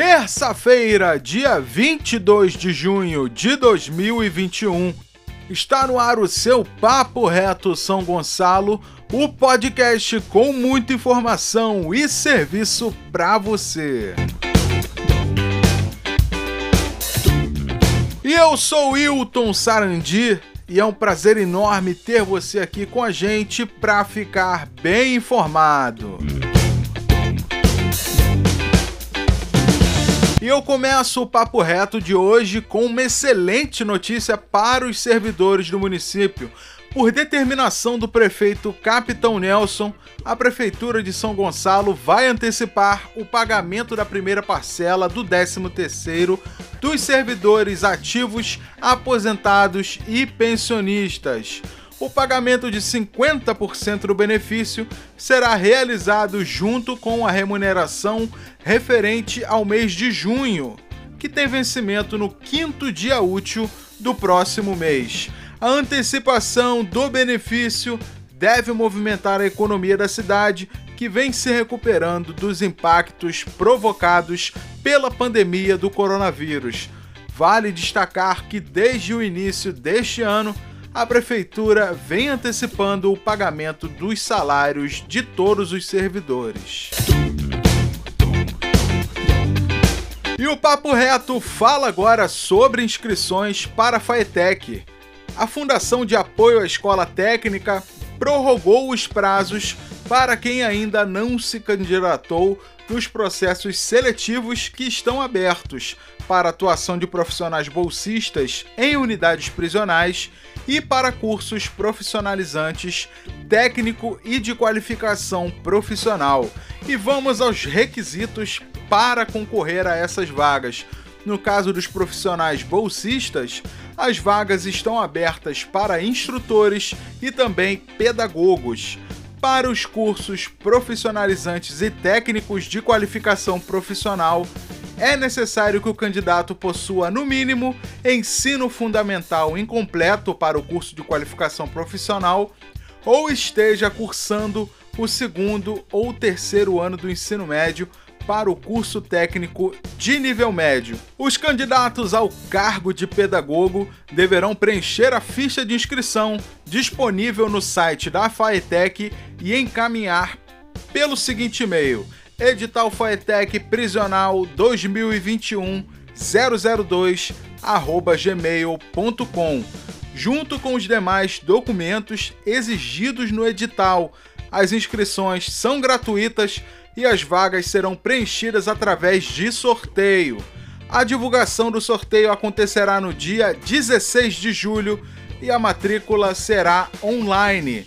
terça-feira, dia 22 de junho de 2021. Está no ar o seu Papo Reto São Gonçalo, o podcast com muita informação e serviço para você. E eu sou Wilton Sarandi e é um prazer enorme ter você aqui com a gente para ficar bem informado. E eu começo o papo reto de hoje com uma excelente notícia para os servidores do município. Por determinação do prefeito Capitão Nelson, a Prefeitura de São Gonçalo vai antecipar o pagamento da primeira parcela do 13º dos servidores ativos, aposentados e pensionistas o pagamento de 50% do benefício será realizado junto com a remuneração referente ao mês de junho, que tem vencimento no quinto dia útil do próximo mês. A antecipação do benefício deve movimentar a economia da cidade, que vem se recuperando dos impactos provocados pela pandemia do coronavírus. Vale destacar que desde o início deste ano, a prefeitura vem antecipando o pagamento dos salários de todos os servidores. E o Papo Reto fala agora sobre inscrições para a FAETEC. A Fundação de Apoio à Escola Técnica prorrogou os prazos para quem ainda não se candidatou nos processos seletivos que estão abertos para atuação de profissionais bolsistas em unidades prisionais e para cursos profissionalizantes, técnico e de qualificação profissional. E vamos aos requisitos para concorrer a essas vagas. No caso dos profissionais bolsistas, as vagas estão abertas para instrutores e também pedagogos. Para os cursos profissionalizantes e técnicos de qualificação profissional, é necessário que o candidato possua, no mínimo, ensino fundamental incompleto para o curso de qualificação profissional ou esteja cursando o segundo ou terceiro ano do ensino médio para o curso técnico de nível médio. Os candidatos ao cargo de pedagogo deverão preencher a ficha de inscrição disponível no site da FAETEC e encaminhar pelo seguinte e-mail: edital FAETEC prisional 2021 002 gmail.com junto com os demais documentos exigidos no edital. As inscrições são gratuitas e as vagas serão preenchidas através de sorteio. A divulgação do sorteio acontecerá no dia 16 de julho e a matrícula será online.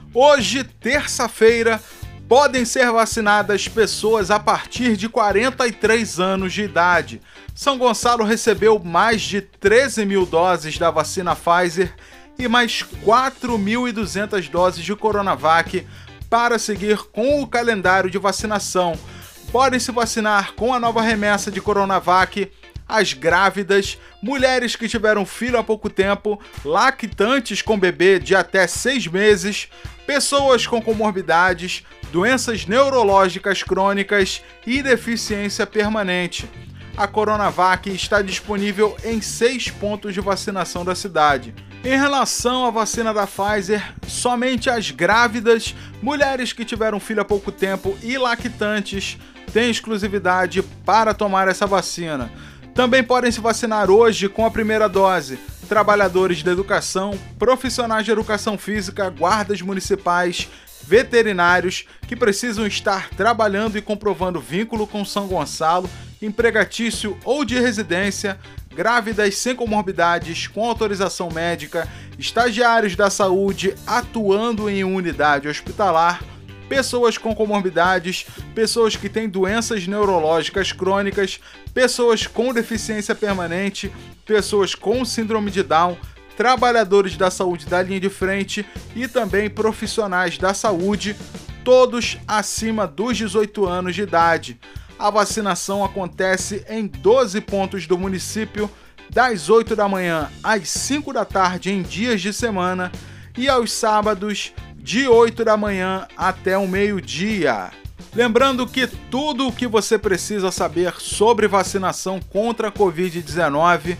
Hoje, terça-feira, podem ser vacinadas pessoas a partir de 43 anos de idade. São Gonçalo recebeu mais de 13 mil doses da vacina Pfizer e mais 4.200 doses de Coronavac para seguir com o calendário de vacinação. Podem se vacinar com a nova remessa de Coronavac as grávidas, mulheres que tiveram filho há pouco tempo, lactantes com bebê de até seis meses, pessoas com comorbidades, doenças neurológicas crônicas e deficiência permanente. A Coronavac está disponível em seis pontos de vacinação da cidade. Em relação à vacina da Pfizer, somente as grávidas, mulheres que tiveram filho há pouco tempo e lactantes têm exclusividade para tomar essa vacina. Também podem se vacinar hoje com a primeira dose trabalhadores da educação, profissionais de educação física, guardas municipais, veterinários que precisam estar trabalhando e comprovando vínculo com São Gonçalo, empregatício ou de residência, grávidas sem comorbidades com autorização médica, estagiários da saúde atuando em unidade hospitalar, pessoas com comorbidades, pessoas que têm doenças neurológicas crônicas, pessoas com deficiência permanente, pessoas com síndrome de Down, trabalhadores da saúde da linha de frente e também profissionais da saúde, todos acima dos 18 anos de idade. A vacinação acontece em 12 pontos do município, das 8 da manhã às 5 da tarde em dias de semana e aos sábados de 8 da manhã até o meio-dia. Lembrando que tudo o que você precisa saber sobre vacinação contra a Covid-19,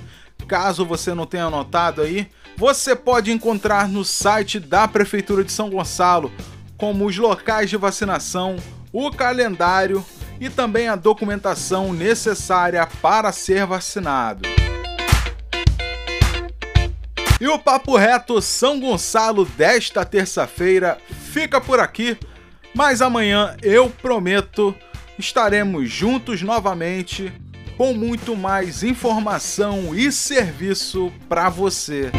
caso você não tenha anotado aí, você pode encontrar no site da Prefeitura de São Gonçalo, como os locais de vacinação, o calendário e também a documentação necessária para ser vacinado. E o Papo Reto São Gonçalo desta terça-feira fica por aqui, mas amanhã eu prometo estaremos juntos novamente com muito mais informação e serviço para você.